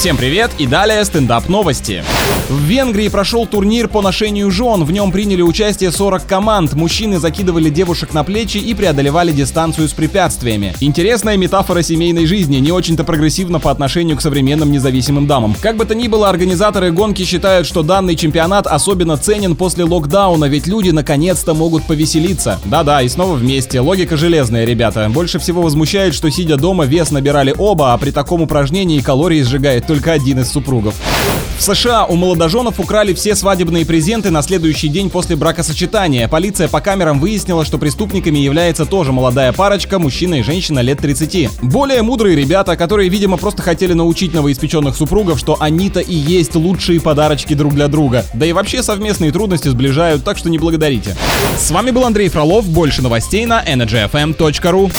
Всем привет и далее стендап новости. В Венгрии прошел турнир по ношению жен. В нем приняли участие 40 команд. Мужчины закидывали девушек на плечи и преодолевали дистанцию с препятствиями. Интересная метафора семейной жизни, не очень-то прогрессивно по отношению к современным независимым дамам. Как бы то ни было, организаторы гонки считают, что данный чемпионат особенно ценен после локдауна, ведь люди наконец-то могут повеселиться. Да-да, и снова вместе. Логика железная, ребята. Больше всего возмущает, что сидя дома вес набирали оба, а при таком упражнении калории сжигает только один из супругов. В США у молодоженов украли все свадебные презенты на следующий день после бракосочетания. Полиция по камерам выяснила, что преступниками является тоже молодая парочка, мужчина и женщина лет 30. Более мудрые ребята, которые, видимо, просто хотели научить новоиспеченных супругов, что они-то и есть лучшие подарочки друг для друга. Да и вообще совместные трудности сближают, так что не благодарите. С вами был Андрей Фролов. Больше новостей на energyfm.ru.